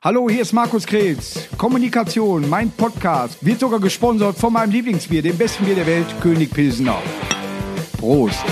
Hallo, hier ist Markus Krebs. Kommunikation, mein Podcast, wird sogar gesponsert von meinem Lieblingsbier, dem besten Bier der Welt, König Pilsener. Prost.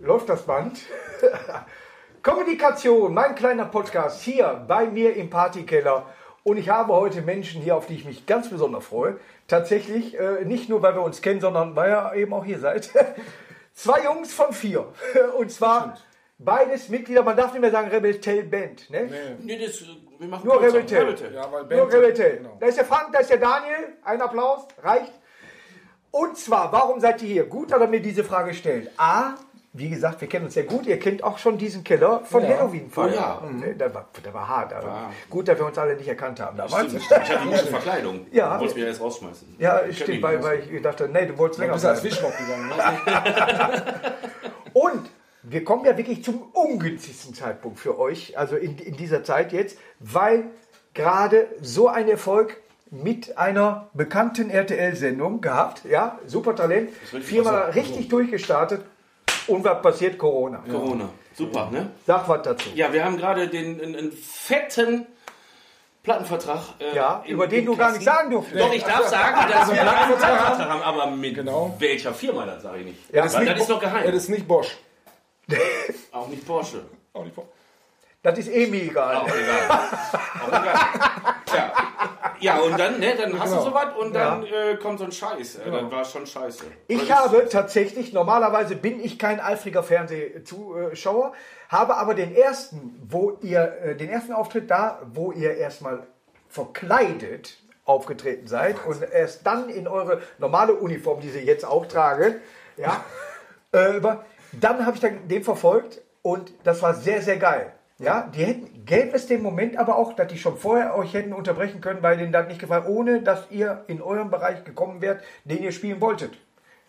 Läuft das Band? Kommunikation, mein kleiner Podcast hier bei mir im Partykeller. Und ich habe heute Menschen hier, auf die ich mich ganz besonders freue. Tatsächlich, äh, nicht nur, weil wir uns kennen, sondern weil ihr eben auch hier seid. Zwei Jungs von vier. Und zwar beides Mitglieder, man darf nicht mehr sagen Rebel Band. Ne? Nee, das, wir machen Nur. Rebel Tail. Rebel. Ja, weil Nur Rebel Tail. Genau. Da ist der Frank, da ist der Daniel. Ein Applaus, reicht. Und zwar, warum seid ihr hier? Gut, dass er mir diese Frage stellt. A, wie gesagt, wir kennen uns sehr gut. Ihr kennt auch schon diesen Keller von Halloween. Oh ja. Mhm. Der war, der war hart. Also Gut, dass wir uns alle nicht erkannt haben damals. Stimmt, Ich hatte eine gute Verkleidung. Ja. Du wolltest mich erst rausschmeißen. Ja, Ich stimmt, weil, weil ich dachte, nee, du wolltest Du länger bist als. Fischbock gegangen. Ne? Und wir kommen ja wirklich zum ungünstigsten Zeitpunkt für euch, also in, in dieser Zeit jetzt, weil gerade so ein Erfolg mit einer bekannten RTL-Sendung gehabt, ja, super Talent, viermal richtig durchgestartet und was passiert? Corona. Corona. Super, ne? Sag was dazu. Ja, wir haben gerade den einen, fetten Plattenvertrag. äh, Ja, in- über den du gar nicht sagen durftest. Doch, ich darf sagen, dass wir einen Plattenvertrag haben, aber mit Genau. welcher Firma, das sage ich nicht. Ja, Weil das ist das ist noch geheim. Ja, das ist nicht Bosch. Auch nicht Porsche. Auch nicht Bosch. Das ist eh mir egal. Auch egal. Auch egal. Ja. ja, und dann, ne, dann hast Genau. du sowas und dann äh, kommt so ein Scheiß. Äh, Das war schon scheiße. Ich habe tatsächlich, normalerweise bin ich kein eifriger Fernsehzuschauer, habe aber den ersten, wo ihr, äh, den ersten Auftritt da, wo ihr erstmal verkleidet aufgetreten seid und erst dann in eure normale Uniform, die sie jetzt auch tragen, ja, äh, über- dann habe ich dann den verfolgt und das war sehr, sehr geil. Ja, die hätten, gäbe es den Moment aber auch, dass die schon vorher euch hätten unterbrechen können, weil denen das nicht gefallen, ohne dass ihr in eurem Bereich gekommen wärt, den ihr spielen wolltet.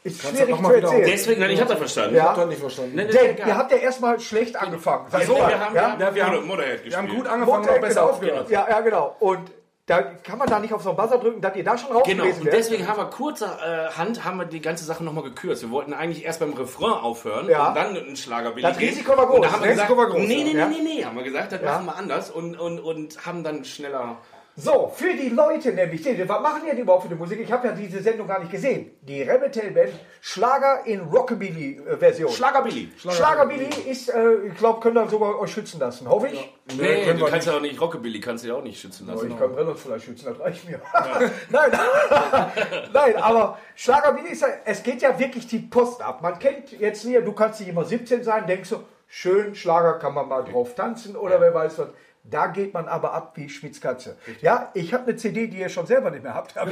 Ist Kannst schwierig zu erzählen. Deswegen, nein, ich habe das verstanden. Ja. Ich hab das nicht verstanden. Ne, Denn egal. ihr habt ja erstmal schlecht angefangen. Sag So, ich mal, wir haben, ja? wir haben, Ja, wir haben- Motorhead. Wir haben gut angefangen, Montag, noch besser genau. aufgehört. Ja, ja, genau. Und da kann man da nicht auf so einen Buzzer drücken, dass ihr da schon raus Genau, und wärt. deswegen haben wir kurzerhand haben wir die ganze Sache nochmal gekürzt. Wir wollten eigentlich erst beim Refrain aufhören Ja. und dann einen Schlagerbilly Das. Risiko war groß, Und da haben wir gesagt, Risiko war groß, nee, nee, nee, nee, nee, haben wir gesagt, das Ja. machen wir anders und, und, und haben dann schneller... So, für die Leute nämlich, die- was machen die denn überhaupt für die Musik? Ich habe ja diese Sendung gar nicht gesehen. Die Rebel Band, Schlager in Rockabilly-Version. Schlagerbilly. Schlagerbilly ist, äh, ich glaube, könnt ihr sogar euch schützen lassen. Hoffe ich. Nee, können du kannst ja auch nicht, Rockabilly kannst du ja auch nicht schützen lassen. Ich kann Reynolds vielleicht schützen, das reicht mir. Nein, nein, aber Schlagerbilly ist ja, es geht ja wirklich die Post ab. Man kennt jetzt hier, du kannst nicht immer 17 sein, denkst du, schön, Schlager kann man mal drauf tanzen oder wer weiß was. Da geht man aber ab wie Schmitzkatze. Ja, ich habe eine CD, die ihr schon selber nicht mehr habt. Aber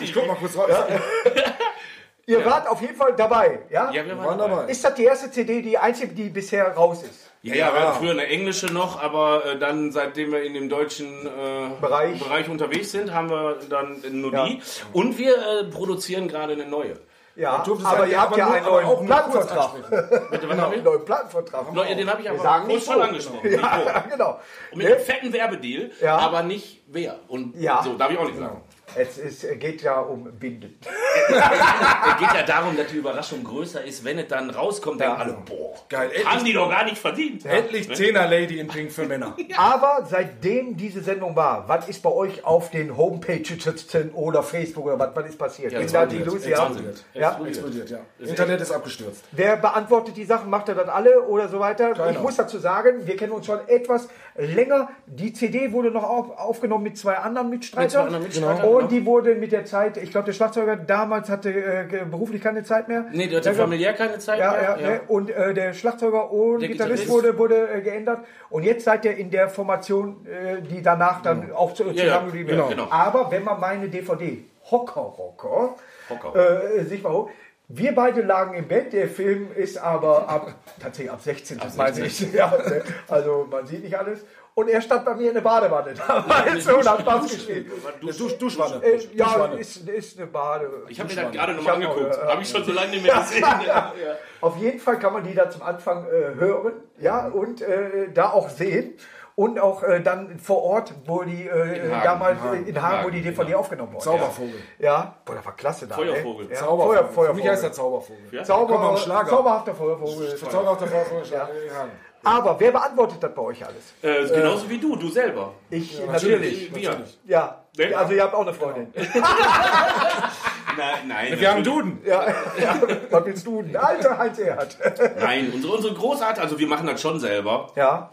Ich guck mal kurz raus. Ihr wart auf jeden Fall dabei, ja? Ja, wir waren dabei. Ist das die erste CD, die einzige, die bisher raus ist? Ja, ja, wir hatten früher eine englische noch, aber äh, dann, seitdem wir in dem deutschen äh, Bereich. unterwegs sind, haben wir dann nur Ja. die. Und wir äh, produzieren gerade eine neue. Ja, aber ihr habt ja einen neuen Plattenvertrag. Bitte, was haben Einen wir? neuen Plattenvertrag. Leute, den habe ich aber sagen kurz nicht schon angesprochen. Ja, genau. Und mit Ne? einem fetten Werbedeal, Ja. aber nicht wer. Und Ja. so, darf ich auch nicht sagen. Es ist, geht ja um Binden. Es geht ja darum, dass die Überraschung größer ist, wenn es dann rauskommt, denken Ja. alle, boah, Geil, haben die doch gar nicht verdient. Endlich Zehner Lady in Pink für Männer. Aber seitdem diese Sendung war, was ist bei euch auf den Homepages oder Facebook oder was, was ist passiert? Ja, explodiert, Lucia? explodiert. Ja? Explodiert, ja. Internet ist abgestürzt. Wer beantwortet die Sachen? Macht er das alle oder so weiter? Keiner. Ich muss dazu sagen, wir kennen uns schon etwas länger. Die CD wurde noch auf, aufgenommen mit zwei anderen Mitstreitern. Mit zwei anderen Mitstreitern, Und die wurde mit der Zeit, ich glaube, der Schlagzeuger damals hatte äh, beruflich keine Zeit mehr. Nee, der hatte Ja, familiär keine Zeit Ja, mehr. ja, Ne? und äh, der Schlagzeuger und Der Gitarrist, Gitarrist. wurde, wurde äh, geändert. Und jetzt seid ihr in der Formation, äh, die danach dann auch zu, ja, zusammengeblieben genau, genau. Aber wenn man meine DVD Hocker Rocker, Hocker. Äh, sich mal hoch. Wir beide lagen im Bett, der Film ist aber ab, tatsächlich ab 16, das meine ich. Ja, ne? also man sieht nicht alles. Und er stand bei mir in der Badewanne damals und hat Spaß geschrieben. Eine Dusch, Duschwanne. Äh, ja, ist, ist eine Bade. Ich habe mir das gerade nochmal angeguckt. ja, Habe ich schon so lange nicht mehr gesehen. Ja. Auf jeden Fall kann man die da zum Anfang äh, hören, ja, und äh, da auch sehen. Und auch äh, dann vor Ort, wo die äh, damals in Hagen, äh, wo die DVD aufgenommen wurde. Zaubervogel. Ja, boah, das war klasse da. Feuervogel. ey. Ja, Zaubervogel. Für Feuervogel. mich heißt er Zaubervogel. Ja? Zauber, Komm mal, Schlager. Zauberhafter Feuervogel. Zauberhafter Feuervogel. Ja. Aber wer beantwortet das bei euch alles? Äh, genauso wie du, du selber. Ich natürlich. Wir. Ja. Wer? Also ihr habt auch eine Freundin. Nein, nein. Wir haben natürlich. Duden. Ja, ja. Was willst du? denn? Alter Heinz Erhardt. Nein, unsere, unsere Großart, also wir machen das schon selber. Ja.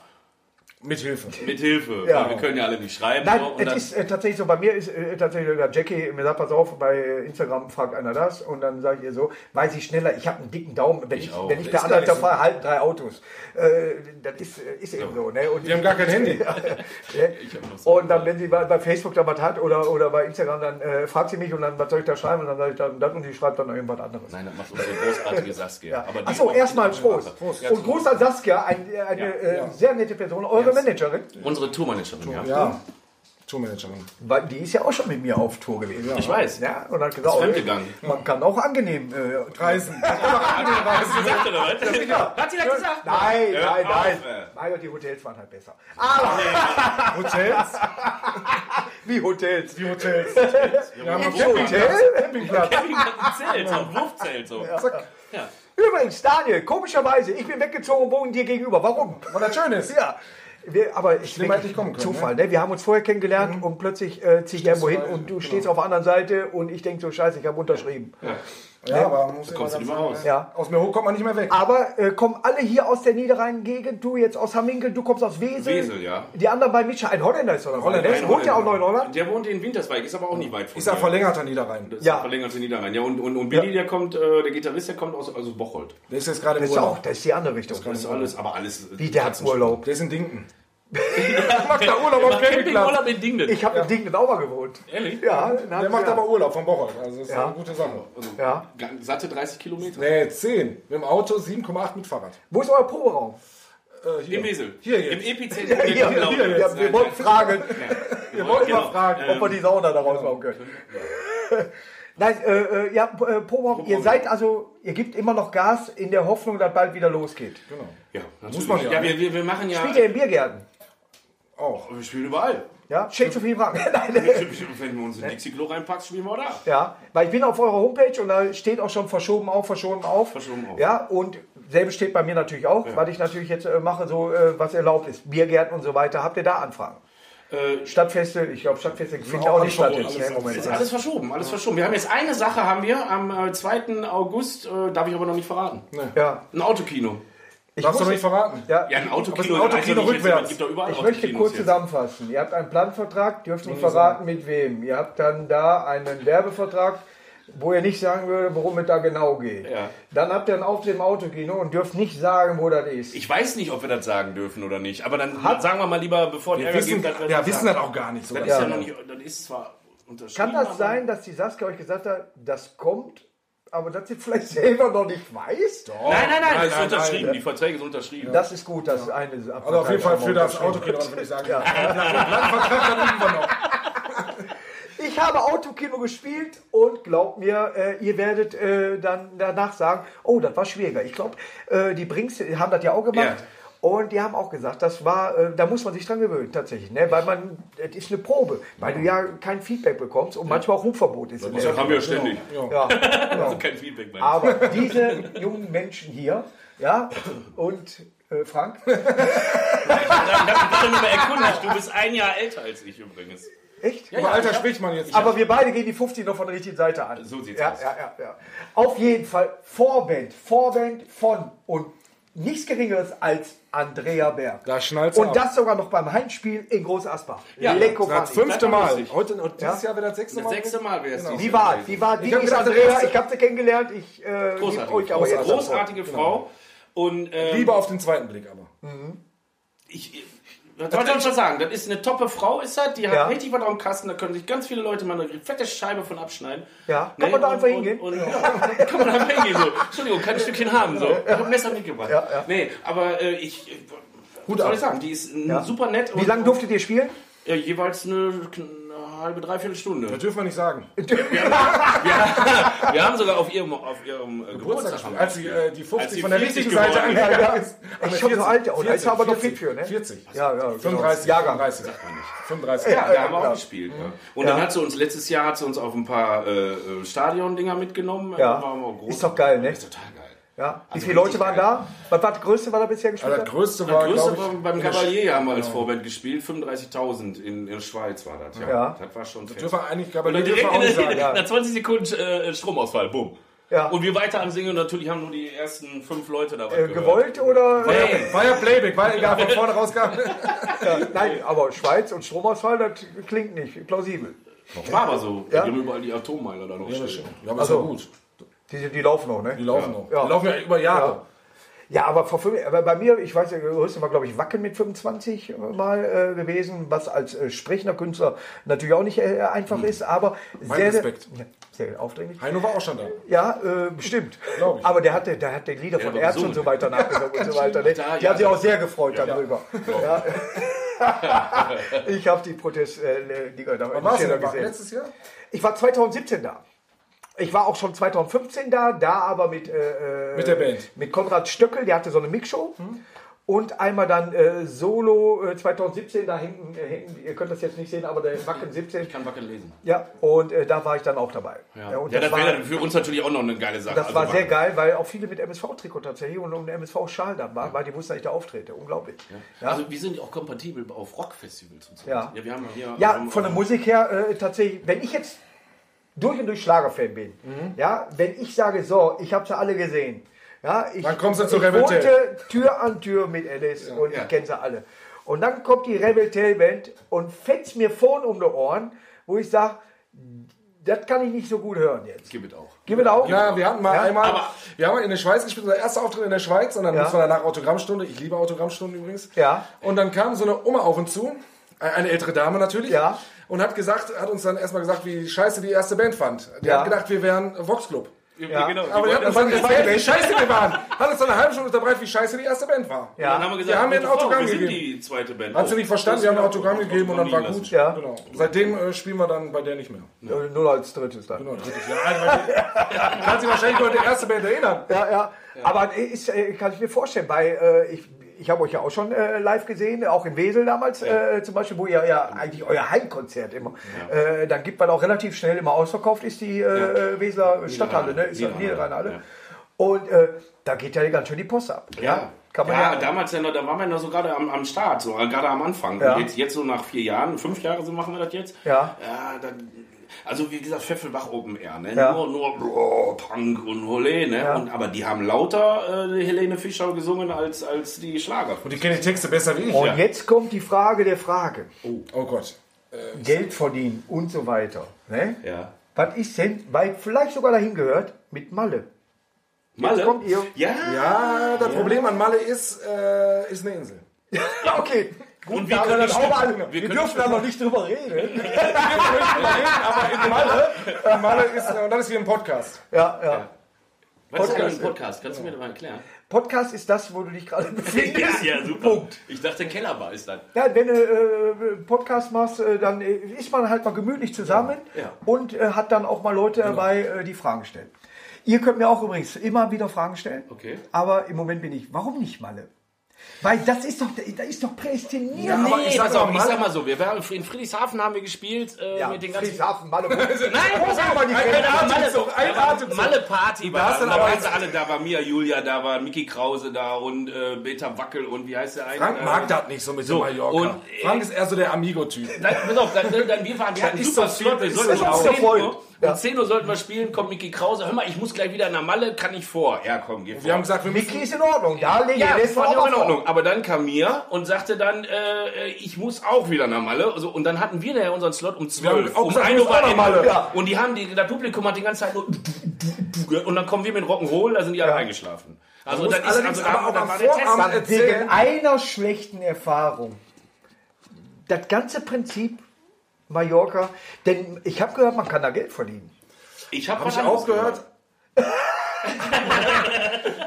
Mit Hilfe. Mit Hilfe. Ja. Wir können ja alle nicht schreiben. Nein, so, und es dann, ist äh, tatsächlich so, bei mir ist äh, tatsächlich der Jackie mir sagt, pass auf, bei Instagram fragt einer das und dann sage ich ihr so, weiß ich schneller, ich habe einen dicken Daumen, wenn ich, auch. wenn ich per Anhalter nicht fahre, halten drei Autos. Äh, das ist, äh, ist eben so. Ne? Und Wir haben gar kein Handy. So Und dann, wenn sie bei, bei Facebook da was hat oder, oder bei Instagram, dann äh, fragt sie mich und dann, was soll ich da schreiben? Und dann sage ich dann das und sie schreibt dann irgendwas anderes. Nein, das macht unsere großartige Saskia. Ja. Die Achso, erstmal die Prost. macht- Und Gruß an Saskia, ein, eine äh, sehr nette Person, eure Managerin. Unsere Tourmanagerin, ja. Ja. Tourmanagerin. Weil die ist ja auch schon mit mir auf Tour gewesen. Ich weiß. Ja, und hat gesagt, Ist oh, fremdgegangen. man kann auch angenehm äh, Reisen. Hast du gesagt, oder was? Hat sie das gesagt? Nein, Hör nein, auf, nein. Gott, die Hotels waren halt besser. Aber Hotels. wie Hotels? Die Hotels. Wir haben Camping- Hotel? Campingplatz. Hat ein Zelt, so ein Wurfzelt. So. Ja. Übrigens, Daniel, komischerweise, ich bin weggezogen und wohne dir gegenüber. Warum? Weil das schön ist. Ja. Wir, aber ich Schlimmer hätte ich kommen können, Zufall, ne? Wir haben uns vorher kennengelernt und plötzlich äh, ziehe ich irgendwo hin und du stehst auf der anderen Seite und ich denke so, scheiße, ich habe unterschrieben. Ja, aber man muss kommst du immer nicht mehr raus. Ja. Aus mir hoch kommt man nicht mehr weg. Aber äh, kommen alle hier aus der Niederrhein-Gegend, du jetzt aus Hamminkel, du kommst aus Wesel. Wesel, ja. Die anderen bei Mitscher, ein Holländer ist oder Holländer, Der wohnt ja auch noch in Holland. Der wohnt in Winterswijk, ist aber auch nicht weit von Ist ja verlängerter Niederrhein. Das ist Ja. ja. verlängert in Niederrhein. Ja, und, und, und Billy, der kommt, äh, der Gitarrist, der kommt aus, aus Bocholt. Der ist jetzt gerade im Das ist, auch, Urlaub. das ist die andere Richtung. Das ist alles, aber alles. Wie der hat Urlaub. Der ist in Dinken. Macht da Urlaub auf Campingurlaub in Dingen. Ich habe im Ding in Auber gewohnt. Ehrlich? Ja, Der macht aber Urlaub von Bocholt. Also das ist Ja. eine gute Sache. Ja. Ga- Satte 30 Kilometer. Nee, 10. Mit dem Auto 7,8 mit Fahrrad. Wo ist euer Proberaum? Äh, hier. Im Wesel. Hier jetzt. Im Epizentrum. Ja, der hier, hier, ja, wir wollten fragen, wir wollten genau. mal fragen, ob wir die Sauna da rausbauen können. Nein, äh, äh, ja, äh, Proberaum, ihr seid also, ihr gebt immer noch Gas in der Hoffnung, dass bald wieder losgeht. Genau. Ja, natürlich. Muss man ja. ja wir, wir, wir machen ja. Spielt ihr in Biergärten? Auch. Wir spielen überall. Ja, zu viel Fragen. Wenn du uns in Dixie-Klo reinpackst, spielen wir auch da. Ja, weil ich bin auf eurer Homepage und da steht auch schon verschoben auf, verschoben auf. Verschoben auf. Ja, und selbe steht bei mir natürlich auch, weil ich natürlich jetzt äh, mache, so äh, was erlaubt ist. Biergärten und so weiter. Habt ihr da Anfragen? Äh, Stadtfeste, ich glaube Stadtfeste finden auch auch nicht statt alles ist alles verschoben, alles verschoben. Wir haben jetzt eine Sache, haben wir am äh, 2. August, äh, darf ich aber noch nicht verraten. Ja, Ein Autokino. Ich, Darfst du nicht verraten? ja, Ja, ein Autokino. Ein Autokino jetzt, rückwärts. Es gibt doch überall ich möchte kurz jetzt. zusammenfassen. Ihr habt einen Planvertrag, dürft nicht verraten mit wem. Ihr habt dann da einen Werbevertrag, wo ihr nicht sagen würde, worum es da genau geht. Ja. Dann habt ihr einen Auftritt im Autokino und dürft nicht sagen, wo das ist. Ich weiß nicht, ob wir das sagen dürfen oder nicht, aber dann Hat- sagen wir mal lieber, bevor die Wir Ärger wissen, gibt, dass wir ja, das wissen sagen. das auch gar nicht so. Das ganz ist ja genau. noch nicht, das ist zwar unterschrieben. Kann das sein, dass die Saskia euch gesagt hat, das kommt, aber dass sie vielleicht selber noch nicht weiß? Nein, nein, nein, das ist nein, unterschrieben. nein. Die Verträge sind unterschrieben. Das ist gut, dass eine Also auf jeden Fall für das Autokino, würde ich sagen. Ja. Ich habe Autokino gespielt und glaubt mir, äh, ihr werdet äh, dann danach sagen, oh, das war schwieriger. Ich glaube, äh, die Brinks haben das ja auch gemacht. Ja. Und die haben auch gesagt, das war, äh, da muss man sich dran gewöhnen, tatsächlich, ne? weil man, das ist eine Probe, weil du ja kein Feedback bekommst und manchmal auch Rufverbot ist. Das haben wir ja ständig. ja, Also kein Feedback mehr. aber diese jungen Menschen hier, ja, und äh, Frank, Ich habe mich mal erkundigt. Du bist ein Jahr älter als ich übrigens. echt? Über Alter spricht man jetzt. Aber wir beide gehen die 50 noch von der richtigen Seite an. So sieht's ja, aus. Ja, ja, ja. Auf jeden Fall Vorband, Vorband von und nichts Geringeres als Andrea Berg. Da schnallt's Und ab. das sogar noch beim Heimspiel in Groß Asbach. Ja, Lecko Das fünfte Das Mal. Heute, und dieses Ja. Jahr wird das sechste Das Mal. sechste Mal wäre es Genau. Wie war, wie war, wie Ich hab ist gedacht, Andrea? das Ich habe sie kennengelernt. Ich äh, Großartige euch jetzt Großartige Frau. Und ähm, Liebe auf den zweiten Blick aber. ich, was soll ich schon sagen? Das ist eine toppe Frau, ist das. Die hat Ja. richtig was auf dem Kasten. Da können sich ganz viele Leute mal eine fette Scheibe von abschneiden. Ja. Kann man da und- einfach und, hingehen? Und, ja, kann man da einfach hingehen. So. Entschuldigung, kann ein Stückchen haben. So. Ich habe ein Messer mitgebracht. Ja, ja. Nee, aber äh, ich. äh, Was soll ich sagen? Die ist äh, super nett. Wie und- lange durftet ihr spielen? Äh, jeweils eine halbe, dreiviertel Stunde. Das dürfen wir nicht sagen. Wir haben sogar auf ihrem, auf ihrem äh, Geburtstag haben wir Als die, äh, die 50 Als die von der 40 richtigen Seite angegangen Ja, ja. ist. haben wir Ich hab so 40, alte, oh, da ist 40, aber noch 40, fit für, ne? 40. Ja, ja. genau. 35, Jahrgang. 35. 35. Ja, da haben wir ja. auch gespielt. Ja. Und dann hat sie uns, letztes Jahr hat sie uns auf ein paar äh, äh, Stadion-Dinger mitgenommen. Ja. Da waren wir groß. Ist doch geil, ne? Ist total geil. Ja. Wie Also viele Leute waren geil. da? Was war das Größte, was er bisher gespielt Also das hat? größte Das war, größte glaube war beim in Cavalier haben wir als Vorband gespielt, 35.000 in, in der Schweiz war das. Ja, Ja. das war schon fett. Dürfen wir eigentlich wir nicht direkt sagen. nach 20 Sekunden äh, Stromausfall, bumm. Ja. Und wir weiter am Singen und natürlich haben nur die ersten fünf Leute dabei Äh, gewollt oder? War ja, war ja Playback, war egal, von vorne rauskam. Ja, nein, aber Schweiz und Stromausfall, das klingt nicht plausibel. War aber so. Ja. Die haben überall die Atommeiler da noch stehen. Ja, aber Also, ist ja gut. Die, die laufen noch, ne? Die laufen noch. Ja. Die laufen ja über Jahre. Ja, aber, vor fünf, aber bei mir, ich weiß, der größte war, glaube ich, Wacken mit 25 mal äh, gewesen, was als äh, sprechender Künstler natürlich auch nicht äh, einfach ist, aber sehr, Respekt. Ja, sehr aufdringlich. Heino war auch schon da. Ja, äh, bestimmt. Ich. Aber der hatte, der hat die Lieder von aber Ärzten und so weiter nachgesungen und so weiter. Ne? Da, Die ja. haben sich auch sehr gefreut darüber. Ja. ich habe die Protest-Lieder äh, da Wann warst du Schilder denn? War gesehen. Letztes Jahr? Ich war 2017 da. Ich war auch schon 2015 da, da aber mit, äh, Mit der Band. mit Konrad Stöckel, der hatte so eine Mixshow. Und einmal dann äh, Solo äh, 2017, da hinten, äh, hinten, ihr könnt das jetzt nicht sehen, aber der Wacken 17. Ich kann wackeln lesen. Ja, und äh, da war ich dann auch dabei. Ja, und ja das, das, wäre für uns natürlich auch noch eine geile Sache. das Also war sehr Wackeln. geil, weil auch viele mit MSV-Trikot tatsächlich und, und MSV-Schal da waren, weil die wussten, dass ich da auftrete. Unglaublich. Ja. Also wir sind auch kompatibel auf Rockfestivals und so. Ja. ja wir haben hier, Ja, von der Musik her äh, tatsächlich, wenn ich jetzt durch und durch Schlagerfan bin, Mhm. ja, wenn ich sage, so, ich habe sie alle gesehen, ja, ich, Dann kommst du ich zu Rebel Tail. wohnte Tür an Tür mit Alice und Ja. ich kenne sie alle. Und dann kommt die Rebel Tail Band und fetzt mir vorn um die Ohren, wo ich sage, das kann ich nicht so gut hören jetzt. Gib it auch. Gib es auch. Ja, wir hatten mal Ja, einmal, aber- wir haben in der Schweiz gespielt, unser erster Auftritt in der Schweiz, und dann Ja. wir danach Autogrammstunde. Ich liebe Autogrammstunden übrigens. Ja. Und dann kam so eine Oma auf uns zu, eine ältere Dame natürlich, Ja. Und hat gesagt, hat uns dann erstmal gesagt, wie scheiße die erste Band fand. Die Ja. hat gedacht, wir wären Vox Club. Ja, genau. Aber die hat uns dann erzählt, wie scheiße wir waren. Hat uns dann eine halbe Stunde unterbreitet, wie scheiße die erste Band war. Dann haben wir gesagt, Wir haben ihr ein Frau, Autogramm wir sind gegeben. die zweite Band. Hat sie nicht verstanden, wir haben ein ist Autogramm gegeben und dann war gut. Ja. Genau. Seitdem äh, spielen wir dann bei der nicht mehr. Äh, Nur als drittes dann. Genau, drittes. Also, Kann sich wahrscheinlich nur an die erste Band erinnern. Ja, ja. Aber ist, äh, kann ich mir vorstellen, bei, äh, ich, ich habe euch ja auch schon äh, live gesehen, auch in Wesel damals äh, zum Beispiel, wo ihr ja eigentlich euer Heimkonzert immer, äh, dann gibt man auch relativ schnell immer ausverkauft, ist die äh, äh, Weseler Stadthalle, ne? ist ja Niederrhein, Niederrheinhalle. ja. Und äh, da geht ja ganz schön die Post ab. Ja, Kann man ja, ja- damals ja noch, da waren wir noch so gerade am, am Start, so äh, gerade am Anfang. Ja. Jetzt, jetzt so nach vier Jahren, fünf Jahre so machen wir das jetzt. Ja. Ja, dann, also wie gesagt, Pfeffelbach Open Air, ne? Ja. Nur, nur oh, Punk und Ole, ne? Ja. Und, aber die haben lauter äh, Helene Fischer gesungen als, als die Schlager. Und die kennen die Texte besser wie ich. Und Ja. jetzt kommt die Frage der Frage. Oh Gott. Geld verdienen und so weiter. Ne? Ja. Was ist denn, weil vielleicht sogar dahin gehört, mit Malle? Malle? kommt ihr. Ja. Ja, das Problem an Malle ist, äh, ist eine Insel. Ja, okay. Gut, Und wir können nicht- auch mal, wir wir, dürfen da noch nicht drüber reden. Aber in Malle, Malle ist, und das ist wie ein Podcast. Ja, ja. Was ist denn Podcast. ein Podcast? Kannst du mir das mal erklären? Podcast ist das, wo du dich gerade befindest. ja, super. Ich dachte, Kellerbar ist das. Ja, wenn du äh, Podcast machst, äh, dann äh, ist man halt mal gemütlich zusammen Ja. und äh, hat dann auch mal Leute dabei, äh, die Fragen stellen. Ihr könnt mir auch übrigens immer wieder Fragen stellen. Okay. Aber im Moment bin ich, warum nicht Malle? Weil das ist doch, da ist doch prädestiniert. Ja, aber ich sag doch auf, ich sag mal so, wir waren in Friedrichshafen haben wir gespielt äh, ja, mit den ganzen Friedrichshafen, Malle. Nein, pass auf, mal die ein. Atemzug, ein Atemzug. Malle Party war da. Da waren sie alle da, war Mia Julia da, war Mickey Krause da und äh, Peter Wackel und wie heißt der eine? Frank Äh, mag das nicht so mit so, dem Mallorca. und, äh, Frank ist eher so der Amigo-Typ. Nein, pass auf, dann, dann, wir waren, wir hatten ist super so Slot, wir sollten so um auch. 10 Voll. Uhr, Ja. um 10 Uhr sollten wir spielen, kommt Mickey Krause, hör mal, ich muss gleich wieder nach Malle, kann ich vor? Ja, komm, geh vor. Wir haben gesagt, wir Mickey müssen, ist in Ordnung. Da lege Ja, das war auch ja in vor. Ordnung. Aber dann kam Mia und sagte dann, äh, ich muss auch wieder nach Malle. Also, und dann hatten wir ja unseren Slot um haben 12. auch Um gesagt, 1 wir Uhr war nach Malle. Ja. Und die haben, die, das Publikum hat die ganze Zeit nur und dann kommen wir mit Rock'n'Roll, da sind die alle eingeschlafen. Also, das ist, also, aber auch am der. Vorabend. Wegen einer schlechten Erfahrung. Das ganze Prinzip Mallorca, denn ich habe gehört, man kann da Geld verdienen. Ich habe Hab ich auch gehört,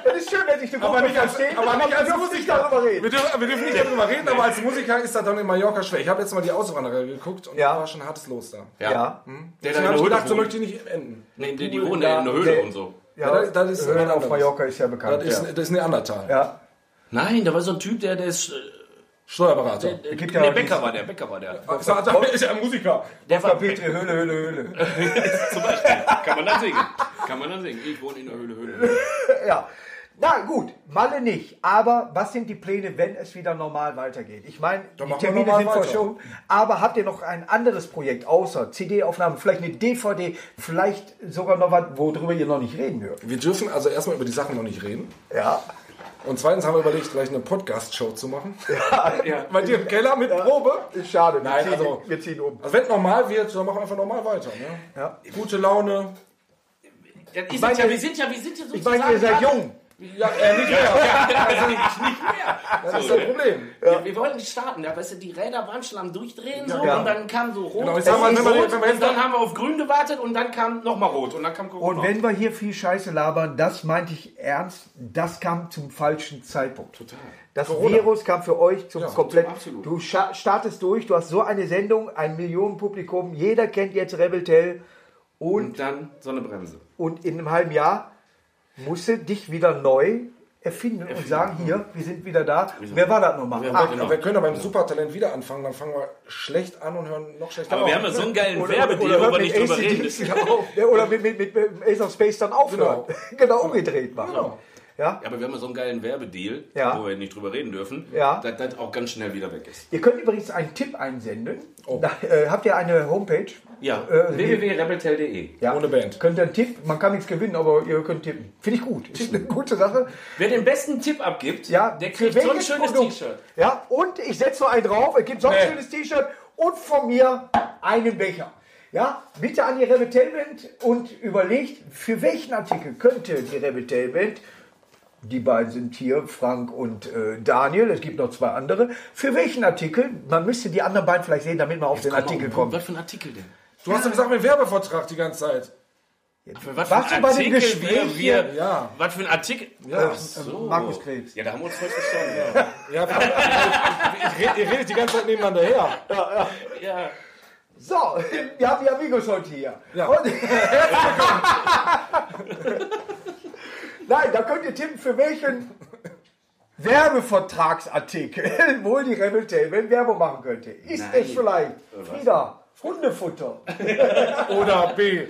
Das ist schön, dass ich eine aber nicht als, verstehe, aber nicht als wir nicht darüber Wir reden. dürfen, wir dürfen nicht darüber reden, aber als Musiker ist das dann in Mallorca schwer. Ich habe jetzt mal die Auswanderer geguckt und Ja. da war schon hartes Los da. Ja. Ja. Der da in habe der ich Höhle gedacht, so möchte ich nicht enden. Nee, die, die wohnen da in der Höhle der- und so. Ja, das- das ist was auf anderes. Mallorca ist ja bekannt. Das ist, ja. das ist Neandertal. Ja. Nein, da war so ein Typ, der, der ist. Äh, Steuerberater. der, der ja Bäcker dieses- war der, Bäcker war der. Ist er- ist ja ein Musiker. Der war Petri, Höhle, Höhle, Höhle. zum Beispiel. Kann man dann singen. Kann man dann singen. Ich wohne in der Höhle, Höhle. Ja. Na gut, Malle nicht. Aber was sind die Pläne, wenn es wieder normal weitergeht? Ich meine, die Termine sind verschoben. Aber habt ihr noch ein anderes Projekt außer CD-Aufnahmen, vielleicht eine DVD, vielleicht sogar noch was, worüber ihr noch nicht reden hört? Wir dürfen also erstmal über die Sachen noch nicht reden. Ja. Und zweitens haben wir überlegt, vielleicht eine Podcast-Show zu machen. Ja. Bei dir im Keller mit Probe. Ist schade. Wir, Nein, ziehen, also- wir ziehen um. Also wenn normal wird, dann machen wir einfach normal weiter. Ne? Ja. Gute Laune. Das ist meine, es ja, wir sind ja, wir sind ja Ich meine, ihr seid jung. Ja, äh, nicht mehr. Also nicht, nicht mehr. Das ist das Problem. Wir, wir wollten nicht starten, ja, weißt du, die Räder waren schon am Durchdrehen so Ja. und dann kam so rot, Genau, jetzt haben wir- rot, wenn wir und dann haben wir auf grün gewartet und dann kam nochmal rot und dann kam Corona. Und wenn wir hier viel Scheiße labern, das meinte ich ernst, das kam zum falschen Zeitpunkt. Total. Das Corona. Virus kam für euch zum komplett. absolut. Du startest durch, du hast so eine Sendung, ein Millionenpublikum, jeder kennt jetzt Rebel Tell und, Und dann so eine Bremse. und in einem halben Jahr musst du dich wieder neu erfinden und sagen, hier, wir sind wieder da. Wer war das nochmal? Ah, war- genau. Wir können ja beim Supertalent wieder anfangen, dann fangen wir schlecht an und hören noch schlechter Aber auf. wir haben ja so einen geilen Werbedeal, oder, wo wir mit nicht drüber reden müssen. Ja, oder mit, mit, mit, Ace of Space dann aufhören. Genau, umgedreht machen. Genau. Ja? Ja, aber wir haben ja so einen geilen Werbedeal, Ja. wo wir nicht drüber reden dürfen, Ja. dass das auch ganz schnell wieder weg ist. Ihr könnt übrigens einen Tipp einsenden. Da, äh, habt ihr eine Homepage? Ja, Äh, www.rebeltel.de. Ja. Ohne Band. Könnt ihr einen Tipp? Man kann nichts gewinnen, aber ihr könnt tippen. Finde ich gut. Ist eine gute Sache. Wer den besten Tipp abgibt, Ja, der kriegt so ein schönes? T-Shirt. Ja, und ich setze noch einen drauf. Es gibt so ein Nee. schönes T-Shirt und von mir einen Becher. Ja, bitte an die Rebel Band und überlegt, für welchen Artikel könnte die Rebel Band, die beiden sind hier, Frank und äh, Daniel, es gibt noch zwei andere, für welchen Artikel, man müsste die anderen beiden vielleicht sehen, damit man auf den Artikel kommt. Was für ein Artikel denn? Du hast ja gesagt, mit Werbevertrag die ganze Zeit. Für was Warst für du ein bei dem Artikel Gespräch wir, hier? Ja. Was für ein Artikel? Ja. So. Markus Krebs. Ja, da haben wir uns voll verstanden. ja ich red, ihr redet die ganze Zeit nebeneinander her. Ja. So, wir haben die Amigos heute hier. Ja. Und Nein, da könnt ihr tippen, für welchen Werbevertragsartikel wohl die Rebel Tailwind Werbung machen könnte. Ist Nein. es vielleicht Frieda, Hundefutter? Oder B.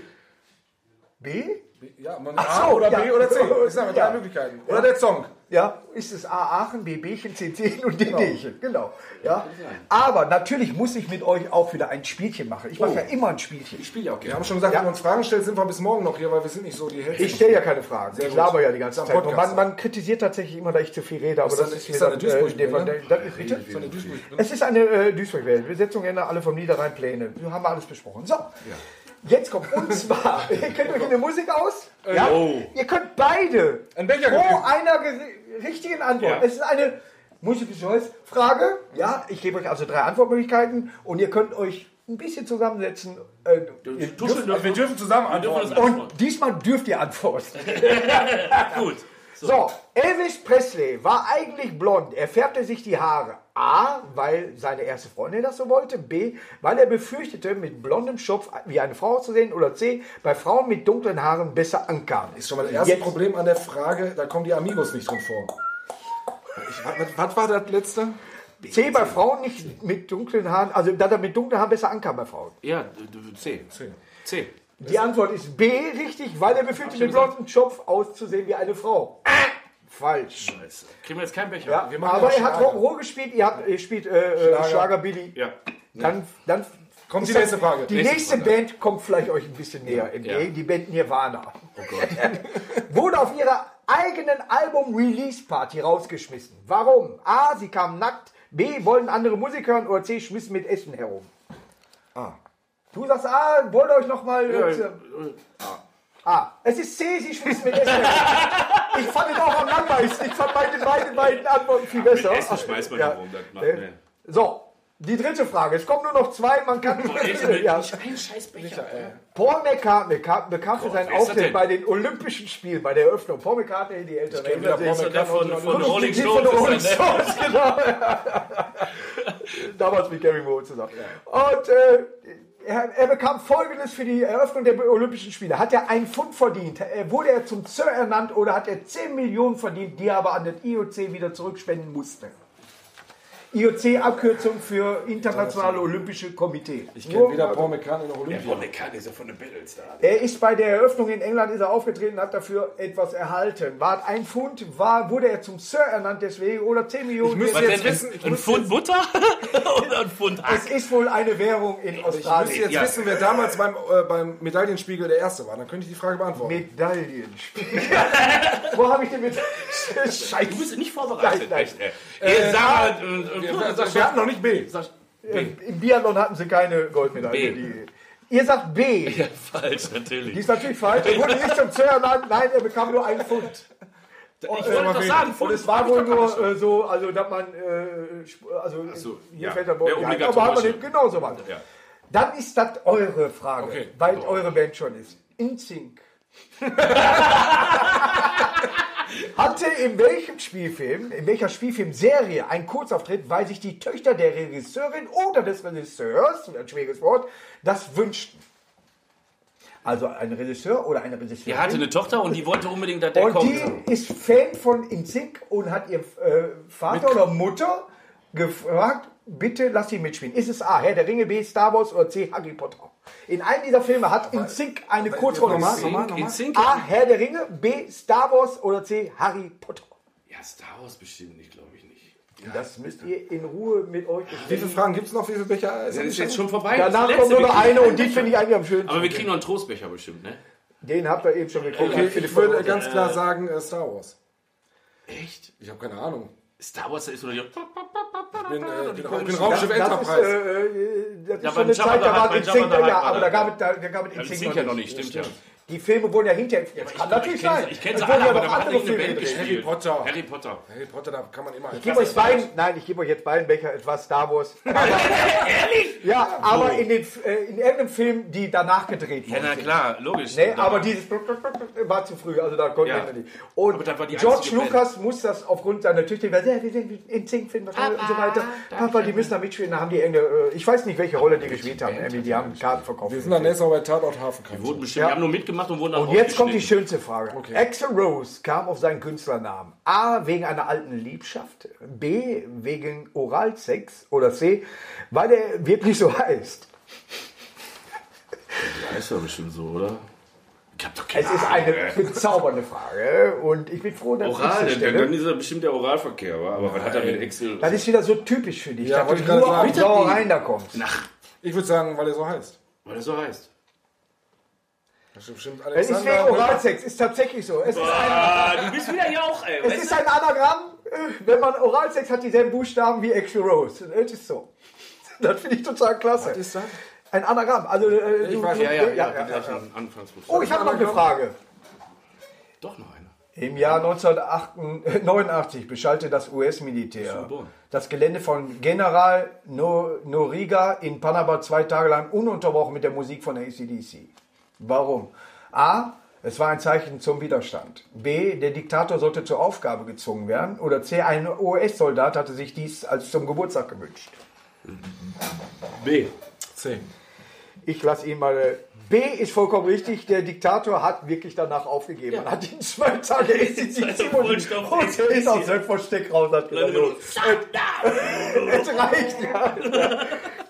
B? Ja, man Ach A so, oder ja. B oder C. Das sind aber drei. Möglichkeiten. Oder der Song. Ja, ist es A Aachen, B Bchen, C Zehn und D Dchen. Genau. Ja. Aber natürlich muss ich mit euch auch wieder ein Spielchen machen. Ich mache ja immer ein Spielchen. Ich spiele ja auch Wir gerne. haben schon gesagt, Ja. wenn du uns Fragen stellst, sind wir bis morgen noch hier, weil wir sind nicht so die Hälfte. Ich stelle ja keine Fragen. ich gut. laber ja die ganze Zeit. man, man kritisiert tatsächlich immer, dass ich zu viel rede, aber Ist das da- ist ist mir eine äh, Duisburg in dem Fall- drin, ne? das. Es ist eine äh, Duisburg-Welt. Besetzung ändern alle vom Niederrhein-Pläne. Wir haben alles besprochen. So, jetzt kommt. Und zwar, ihr kennt euch in der Musik aus? Ja? oh. Ihr könnt beide Ein Becher gekriegt. einer richtigen Antwort. Ja. Es ist eine Multiple-Choice-Frage. Ja, ich gebe euch also drei Antwortmöglichkeiten und ihr könnt euch ein bisschen zusammensetzen. Äh, dürft, Wir dürfen zusammen dürfen antworten. antworten. und diesmal dürft ihr antworten. Gut. So, Elvis Presley war eigentlich blond. Er färbte sich die Haare. A, weil seine erste Freundin das so wollte. B, weil er befürchtete, mit blondem Schopf wie eine Frau zu sehen. Oder C, bei Frauen mit dunklen Haaren besser ankam. Ist schon mal das erste Jetzt- Problem an der Frage, da kommen die Amigos nicht drin vor. Ich, was, was war das letzte? C, bei Frauen nicht mit dunklen Haaren, also dass er mit dunklen Haaren besser ankam bei Frauen. Ja, C. C. C. Die Antwort ist B, richtig, weil er befürchtete, mit blondem Schopf auszusehen wie eine Frau. Falsch. Scheiße. Kriegen wir jetzt keinen Becher? Ja, aber er hat Schlager. Rock'n'Roll gespielt, ihr, habt, ihr spielt äh, äh, Schlager. Schlager Billy. Ja. Dann, dann Kommt die nächste Frage. Die Nächste nächste Frage. Band kommt vielleicht euch ein bisschen näher entgegen, Ja. die Band Nirvana. Oh Gott. Wurde auf ihrer eigenen Album-Release-Party rausgeschmissen. Warum? A, sie kamen nackt. B, wollten andere Musik hören. Oder C, schmissen mit Essen herum. Ah. Du sagst A, wollt ihr euch nochmal... Ja, Äh, äh, A. Es ist C, sie schmissen mit Essen herum. Ich fand es auch am langweiligsten. Ich fand meine beiden, beiden Antworten viel besser. Essen schmeißt man Ja. Äh, nee. So, die dritte Frage. Es kommen nur noch zwei. Man kann... ja. Nicht ein scheiß Becher. Paul McCartney kam, bekam für seinen Auftritt bei den Olympischen Spielen, bei der Eröffnung. Paul McCartney, die Älteren kenn wieder erinnern sich. Paul Der von, von Rolling Stones. Rolling ne? Stones, genau. Damals mit Gary Moore zusammen. Und äh, er, er bekam Folgendes für die Eröffnung der Olympischen Spiele. Hat er einen Pfund verdient? Äh, Wurde er zum Sir ernannt oder hat er 10 Millionen verdient, die er aber an den IOC wieder zurückspenden musste? IOC-Abkürzung für Internationale Olympische Komitee. Ich kenne weder Paul McCartney noch Olympia. Der kann ist ja von den Beatles da. Er ist bei der Eröffnung in England ist er aufgetreten, hat dafür etwas erhalten. War ein Pfund, war, wurde er zum Sir ernannt deswegen oder 10 Millionen. Ich müsste jetzt denn, wissen, ein muss Pfund Butter oder ein Pfund Hack? es ist wohl eine Währung in Ich müsste Australien. jetzt Ja. wissen, wer damals beim, äh, beim Medaillenspiegel der Erste war. Dann könnte ich die Frage beantworten. Medaillenspiel. Wo habe ich denn mit? Scheiße. Du bist nicht vorbereitet. Nein, nein. Echt. Äh, sag, äh, äh, wir, wir hatten noch nicht B. sag, Im Biathlon hatten sie keine Goldmedaille. B. Die, ihr sagt B. ja, falsch, Die natürlich. ist natürlich falsch. Er wurde nicht zum ernannt. Nein, er bekam nur einen Pfund. Ich wollte doch sagen, Und es war wohl nur äh, so, also dass man, äh, also so, hier ja. fällt der Bord, ja, aber obligatorische. haben wir nicht, genau so was. Ja. Dann ist das eure Frage, Okay. weil eure Band schon ist. InSync. Hatte in welchem Spielfilm, in welcher Spielfilmserie ein Kurzauftritt, weil sich die Töchter der Regisseurin oder des Regisseurs, ein schwieriges Wort, das wünschten. Also ein Regisseur oder eine Regisseurin. Er hatte eine Tochter und die wollte unbedingt, dass der Und kommt. die ist Fan von InSync und hat ihr äh, Vater oder Mutter gefragt, bitte lass sie mitspielen. Ist es A, Herr der Ringe, B, Star Wars oder C, Harry Potter? In einem dieser Filme hat InSync eine Kurzrolle nochmal, gespielt. In? A, Herr der Ringe, B, Star Wars oder C, Harry Potter? Ja, Star Wars bestimmt nicht, glaube ich nicht. Das müsst ihr in Ruhe mit euch Wie viele besprechen. Fragen gibt es noch? Wie viele Becher? Das ist jetzt schon vorbei. Danach kommt nur noch eine und die finde ich eigentlich am schönsten. Aber wir kriegen noch einen Trostbecher bestimmt, ne? Den habt ihr eben schon gekriegt. Okay, ich würde ganz klar sagen äh, Star Wars. Echt? Ich habe keine Ahnung. Star Wars ist oder die. Ich bin, äh, ich bin Das, Raumschiff das ist, Enterprise. äh, das ist Ja, schon eine Zeit, da war bei in man aber da- gab es da, da gab es Ja, in das Sync singt ja noch nicht, stimmt ja. Die Filme wurden ja hinterher. Das kann natürlich ich sein. ich kenn Es sie alle, ja aber noch da hat andere Filme Band gespielt. Harry Potter. Harry Potter. Harry Potter, da kann man immer Ich gebe euch beiden, nein, ich gebe euch jetzt beiden Becher etwas Star Wars. Ehrlich? Ja, aber in, den, äh, in irgendeinem Film, die danach gedreht Ja, wurden. na klar, logisch. Nee, aber dieses war zu früh, also da konnten Ja. wir nicht. Und war die George einzige Band. Lucas muss das aufgrund seiner Tüchtigkeit, weil ja, wir sind in Zink-Film und so weiter. Papa, die müssen da mitspielen. Da haben die irgendeine, äh, ich weiß nicht, welche Rolle die gespielt haben. Die haben Karten verkauft. Wir sind dann nächstes Mal bei Tatort Hafenkampf. Wurden bestimmt, Ja. die haben nur mitgemacht und wurden dann Und jetzt kommt die schönste Frage. Axel Rose kam auf seinen Künstlernamen. A. Wegen einer alten Liebschaft. B. Wegen Oralsex. Oder C. Weil er wirklich so heißt. Ja, ist ja bestimmt so, oder? Ich hab doch keine Es ist eine bezaubernde Frage. Und ich bin froh, dass ich Oral, dann, ist er bestimmt der Oralverkehr, wa? aber was hat er mit Excel? Das ist wieder so typisch für dich, Ja, dass wollte ich gerade nur sagen. auf Sauereien da kommst. Ich würde sagen, weil er so heißt. weil er so heißt. Das bestimmt Es ist wegen. Oralsex, ist tatsächlich so. Es ist ein, du bist wieder hier auch, ey. es ist ein Anagramm, äh, wenn man Oralsex hat, dieselben Buchstaben wie Axel Rose. Es ist so. Das finde ich total klasse. Was ist das? Ein Anagramm. Also, äh, du, weiß, du, ja, ja, ja, ja, ja, ja. Anfangsbuchstaben. Oh, ich habe noch eine Frage. Doch noch eine. Im Jahr 1989 beschallte das US-Militär das Gelände von General No- Noriga in Panama zwei Tage lang ununterbrochen mit der Musik von ACDC. Warum? A. Es war ein Zeichen zum Widerstand. B. Der Diktator sollte zur Aufgabe gezwungen werden. Oder C. Ein US-Soldat hatte sich dies als zum Geburtstag gewünscht. B. C. Ich lasse ihn mal. äh, B ist vollkommen richtig. Der Diktator hat wirklich danach aufgegeben. Man hat ihn zwei Tage Also und, und er ist aus seinem Versteck raus. Hat gesagt, Leute, Es reicht, ja.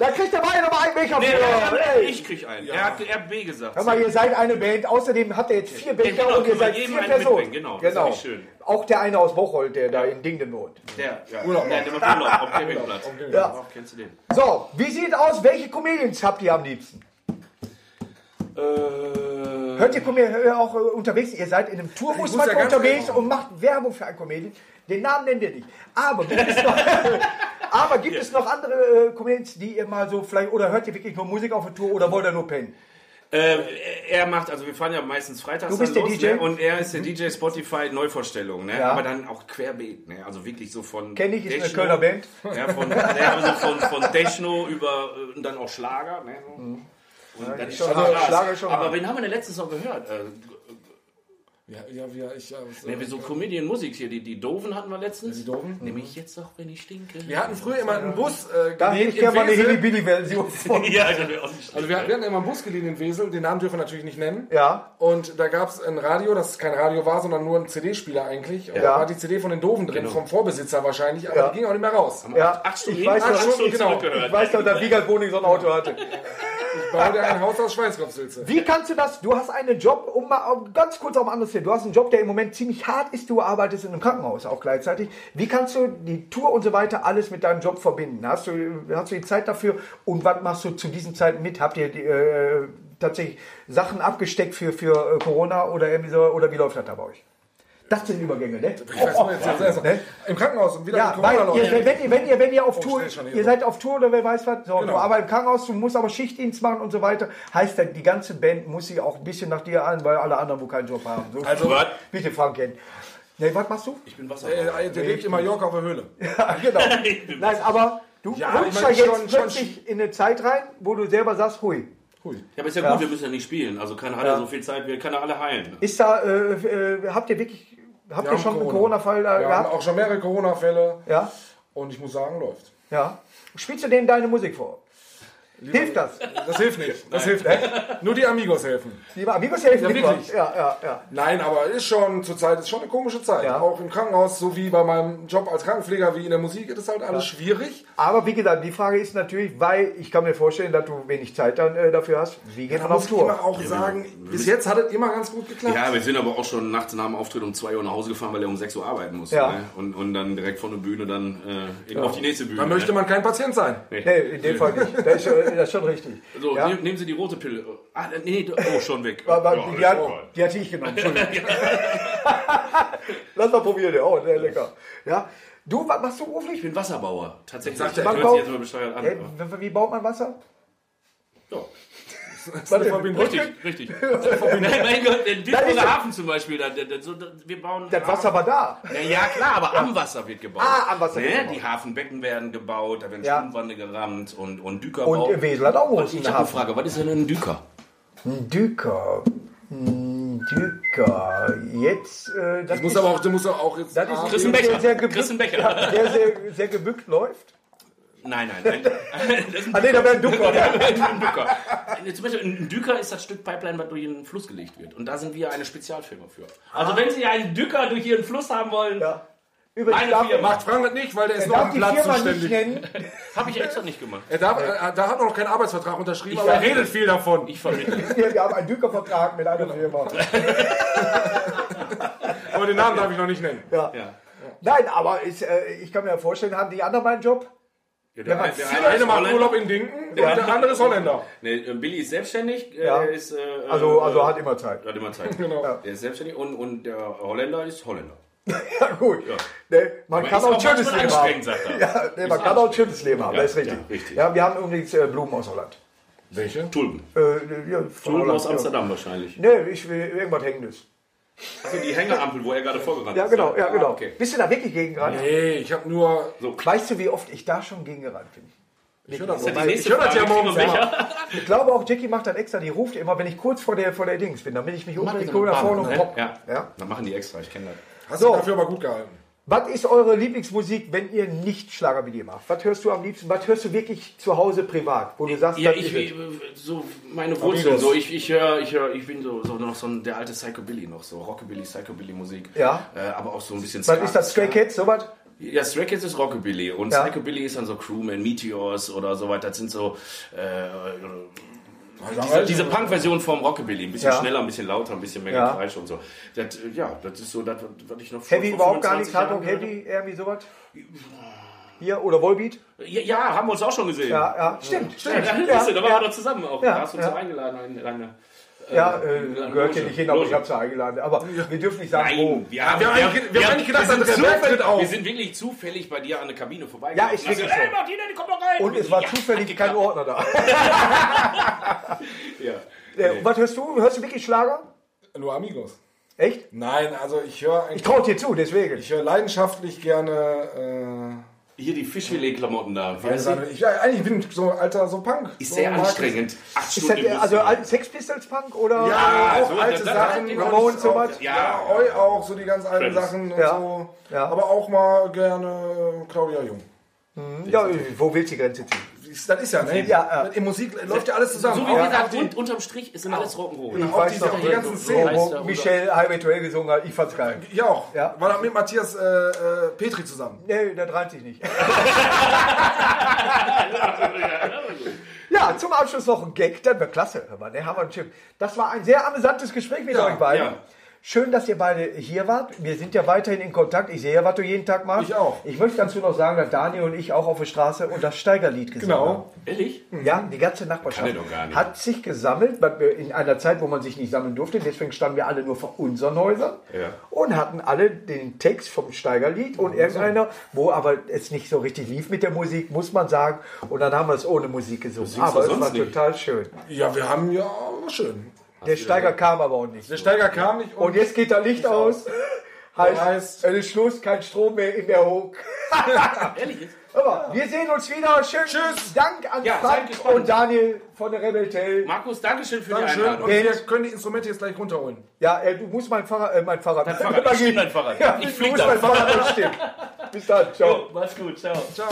Da kriegt der Beine nochmal einen Becher Nee, für. Hey. ich krieg einen. Er, hat, er hat B gesagt. Hör mal, ihr seid eine Band. Außerdem hat er jetzt vier Becher genau, und ihr seid vier Personen. genau, das ist genau. schön. Auch der eine aus Bocholt, der da in Dingden wohnt. Der, ja. Urlaub. Der, der macht Urlaub auf Campingplatz. Ja. Kennst du den? So, wie sieht aus? Welche Comedians habt ihr am liebsten? Äh, Hört ihr Comedian auch äh, unterwegs? Ihr seid in einem Tourbus ja unterwegs genau. und macht Werbung für einen Comedian. Den Namen nennen wir nicht. Aber gibt es noch, aber gibt es noch andere äh, Comedians, die ihr mal so vielleicht, oder hört ihr wirklich nur Musik auf der Tour oder wollt ihr nur pennen? Ähm, er macht, also wir fahren ja meistens freitags Du bist der los, DJ? Ne? und er ist der DJ Spotify Neuvorstellung, ne? Ja. aber dann auch querbeet, ne? also wirklich so von Kenn ich, ist eine Kölner Band. Ja, von, ja, also von, von Deschno über äh, und dann auch Schlager. Ne? So. Und dann ist schon. Schlager ist schon aber wen haben wir denn letztens noch gehört? Äh, Ja, ja, wir, ich, ja, Ja, wie so Comedian-Musik hier, die, die Doofen hatten wir letztens. Die Doofen? Nehme ich jetzt doch, wenn ich stinke. wir hatten früher immer einen Bus äh, Da hätte geliehen ich in gerne mal eine Wesel. Hilly-Billy-Version von. ja, das auch. Also wir hatten wir hatten immer einen Bus geliehen in Wesel, den Namen dürfen wir natürlich nicht nennen. Ja. Und da gab es ein Radio, das kein Radio war, sondern nur ein CD-Spieler eigentlich. Und Ja. da war die CD von den Doofen drin, vom Vorbesitzer wahrscheinlich, aber Ja. die ging auch nicht mehr raus. Ja, Acht Stunden ich weiß acht Stunden genau. ich weiß noch, dass Wiegald Boning so ein Auto hatte. Ich baute ein Haus aus Schweinskopfsülze. Wie kannst du das? Du hast einen Job, um mal auf- ganz kurz auf ein anderes Thema. Du hast einen Job, der im Moment ziemlich hart ist. Du arbeitest in einem Krankenhaus auch gleichzeitig. Wie kannst du die Tour und so weiter alles mit deinem Job verbinden? Hast du, hast du die Zeit dafür? Und was machst du zu diesen Zeiten mit? Habt ihr die, äh, tatsächlich Sachen abgesteckt für, für äh, Corona oder irgendwie so? Oder wie läuft das da bei euch? Das sind Übergänge, ne? Ich weiß nicht, jetzt, jetzt, Ne? Im Krankenhaus und wieder Ja, mit weil ihr, wenn, ihr, wenn, ihr, wenn ihr auf Oh, Tour, schon ihr seid auf Tour oder wer weiß was, so, Genau. arbeitest im Krankenhaus, du musst aber Schichtdienst machen und so weiter, heißt dann, die ganze Band muss sich auch ein bisschen nach dir an, weil alle anderen, wo keinen Job haben. So, Also- Was? bitte Franken. Ne, was machst du? Ich bin Wasser. Äh, der lebt in Mallorca auf der Höhle. Ja, genau. Nein, aber du Ja, rutschst ich ja jetzt schon- schon- plötzlich in eine Zeit rein, wo du selber sagst, hui. Hui. Ja, aber ist ja, Ja. gut, wir müssen ja nicht spielen. Also keiner hat ja, Ja. so viel Zeit, wir können ja alle heilen. Ist da, äh, äh, habt ihr wirklich, habt ihr schon einen Corona. Corona-Fall da Wir haben gehabt? auch schon mehrere Corona-Fälle Ja, und ich muss sagen, läuft. ja. Spielst du denen deine Musik vor? Hilft das? Das hilft nicht. Das hilft nicht. Nur die Amigos helfen. Die Amigos helfen Ja, nicht wirklich. Ja, ja, ja. Nein, aber ist schon zurzeit ist schon eine komische Zeit. Ja. Auch im Krankenhaus, so wie bei meinem Job als Krankenpfleger, wie in der Musik, ist es halt alles schwierig. Aber wie gesagt, die Frage ist natürlich, weil ich kann mir vorstellen, dass du wenig Zeit dann äh, dafür hast. Wie geht Da man auf muss ich Tour? immer auch sagen, bis jetzt hat es immer ganz gut geklappt. Ja, wir sind aber auch schon nachts nach dem Auftritt um 2 Uhr nach Hause gefahren, weil er um 6 Uhr arbeiten musste. Ja. Ne? Und, und dann direkt von der Bühne dann äh, auf die nächste Bühne. Da möchte ne? man kein Patient sein. Nee, in dem Fall nicht. Das ist, schon- richtig. So, ja? nehmen, Sie die rote Pille. Ah, nee, oh, schon weg. Aber Ja, die, hat, oh. die hatte ich genommen. Lass mal probieren. ja. Oh, sehr lecker. Ja. Du, was machst du Ich beruflich? bin Wasserbauer, tatsächlich. Sagt Ich er. jetzt mal besteuert an. Äh, wie baut man Wasser? Ja. Was denn? Verbindung. Richtig, richtig. Nein, mein Gott, Duisburger ja- Hafen zum Beispiel, da, da, da, so, da, wir bauen... Das Wasser war da. Ja, ja, klar, aber am Wasser wird gebaut. Ah, am Wasser wird ne? gebaut. Die Hafenbecken werden gebaut, da werden Ja. Stromwände gerammt und, und Dükerbau. Und Wesel hat auch einen ich habe eine. Frage, was ist denn ein Düker? Ein Düker. Ein Düker. Jetzt, äh, das Das muss ist, aber auch, das muss auch jetzt. das ist Ah, Chris der, sehr gebückt, Chris Becher. Ja, der sehr, sehr gebückt läuft. Nein, nein, nein. Ah, nee, da wäre ein Düker. ein Düker. Zum Beispiel ein Düker ist das Stück Pipeline, was durch den Fluss gelegt wird. Und da sind wir eine Spezialfirma für. Also wenn Sie einen Düker durch Ihren Fluss haben wollen, Ja. Übrigens Meine darf, Firma. Macht Frank das nicht, weil der ist er noch am Platz Firma nicht zuständig. habe ich extra nicht gemacht. Er darf, er, da hat er noch keinen Arbeitsvertrag unterschrieben, Ich aber er redet viel davon. Ich vermittle. Wir, wir haben einen Dükervertrag mit einer Firma. Aber den Namen darf ich noch nicht nennen. Ja. Ja. Nein, aber ich, äh, ich kann mir vorstellen, haben die anderen meinen Job? Ja, man der, vier- eine macht. Urlaub in Dinken und der andere ist Holländer. Nee, äh, Billy ist selbstständig. äh, Ja. Er ist, äh, Also, also äh, hat immer Zeit. hat immer Zeit. Genau. Ja. Der ist selbstständig und, und der Holländer ist Holländer. Ja, gut. Ne, man Aber kann auch ein auch schönes Leben haben. Ja, ne, man kann auch ein schönes Leben haben, Ja, das ist richtig. ja, richtig. Ja, wir haben übrigens äh, Blumen aus Holland. Welche? Tulpen. Äh, ja, Tulpen aus Amsterdam wahrscheinlich. Ja. Ne, ich will irgendwas Hängendes. Also die Hängerampel, wo er gerade vorgerannt Ja, ist. genau, ja, genau. Ah, okay. Bist du da wirklich gegen gerannt? Nee, ich habe nur. Weißt du, wie oft ich da schon gegen gerannt bin? Ich höre das, ja ich nächste hör das ja morgens immer. Ich glaube auch, Jackie macht das extra. Die ruft immer, wenn ich kurz vor der, vor der Dings bin, damit ich mich unbedingt so nach vorne und ne? pop. Ja. Ja. Dann machen die extra, ich kenne das. Hast So. du dafür aber gut gehalten. Was ist eure Lieblingsmusik, wenn ihr nicht Schlager wie ihr macht? Was hörst du am liebsten? Was hörst du wirklich zu Hause privat, wo du sagst, Ja, ich, ist es? so meine Wurzeln, so ich, ich höre, ich höre, ich bin so, so noch so ein, der alte Psychobilly noch, so Rockabilly, Psychobilly Musik. Ja. Äh, aber auch so ein bisschen Was ist das? Stray Kids, sowas? Ja, Stray Kids ist Rockabilly und Ja. Psychobilly ist dann so Crewman, Meteors oder so weiter. Das sind so äh, diese, diese Punk-Version vom Rockabilly, ein bisschen Ja. schneller, ein bisschen lauter, ein bisschen mehr Ja. Gekreisch und so. Das, ja, das ist so das, was ich noch Heavy überhaupt gar 25 nichts, Hardrock Jahren gehört Heavy, irgendwie sowas? Hier, oder Volbeat? Ja, ja, haben wir uns auch schon gesehen. Ja, ja, stimmt, Ja, stimmt. da, Ja, da waren ja. wir doch zusammen auch. Ja, da hast du uns ja. eingeladen in eine. Ja, äh, gehört hier Loge. nicht hin, aber ich habe sie eingeladen. Aber wir dürfen nicht sagen, wo. Nein, wir haben, wir haben eigentlich- wir haben eigentlich gedacht, sind Andrea Berg tritt zufällig- auf. Wir sind wirklich zufällig bei dir an der Kabine vorbeigegangen. Ja, hast wirklich so. Hey, Martina, die kommt doch rein. Und es war Ja, zufällig kein. Ordner da. Ja. Äh, Was hörst du? Hörst du wirklich Schlager? Nur Amigos. Echt? Nein, also ich höre Ich traue dir zu, deswegen. Ich höre leidenschaftlich gerne Hier die Fischfilet-Klamotten da. Ja, heißt die? ich, ja, eigentlich bin ich so alter, so Punk. Ist so sehr anstrengend. Acht Ist das, Stunden im Bus also alten Sex Pistols Punk oder? Ja, auch so, alte das- Sachen. das- Ramones auch- sowas. Ja. Ja, Eu auch, so die ganz alten Friends. Sachen und Ja. so. Ja. Aber auch mal gerne äh, Claudia Jung. Ja, wo willst du die Grenze ziehen? Das ist ja, ne? Ja, ja. In Musik läuft ja alles zusammen. So wie gesagt, und unterm Strich ist immer alles Rock'n'Roll. Ich auch weiß diese- noch, die ganzen Szenen. wo der Michelle Highway gesungen hat. Ich fand's geil. Ja, auch. Ja. War da mit Matthias äh, äh, Petri zusammen. Nee, der dreht sich nicht. Ja, zum Abschluss noch ein Gag, dann wird klasse. Hör mal, haben wir einen Chip. Das war ein sehr amüsantes Gespräch mit Ja, euch beiden. ja. Schön, dass ihr beide hier wart. Wir sind ja weiterhin in Kontakt. Ich sehe ja, was du jeden Tag machst. Ich auch. Ich möchte dazu noch sagen, dass Daniel und ich auch auf der Straße und das Steigerlied gesungen haben. Genau. Ehrlich? Ja, die ganze Nachbarschaft hat sich gesammelt in einer Zeit, wo man sich nicht sammeln durfte. Deswegen standen wir alle nur vor unseren Häusern Ja. und hatten alle den Text vom Steigerlied und irgendeiner, wo aber es nicht so richtig lief mit der Musik, muss man sagen. Und dann haben wir es ohne Musik gesungen. Aber es war nicht. total schön. Ja, wir haben ja schön. Der Steiger kam aber auch nicht. Der Steiger kam nicht Und jetzt geht das Licht aus. Heißt, Heißt- es ist Schluss, kein Strom mehr in der Hook. Ehrlich jetzt? Aber wir sehen uns wieder. Schön. Tschüss. Dank an Ja, Frank und Daniel von der Rebel Tail. Markus, Dankeschön für die Dankeschön. Und Einladung. wir können die Instrumente jetzt gleich runterholen. Ja, äh, du musst mein Fahrrad, äh, mein Fahrrad, Dein Fahrrad, ich dein Fahrrad. Ja, Ich musst da. mein Fahrrad bestimmen. Bis dann, ciao. Mach's gut, ciao. Ciao.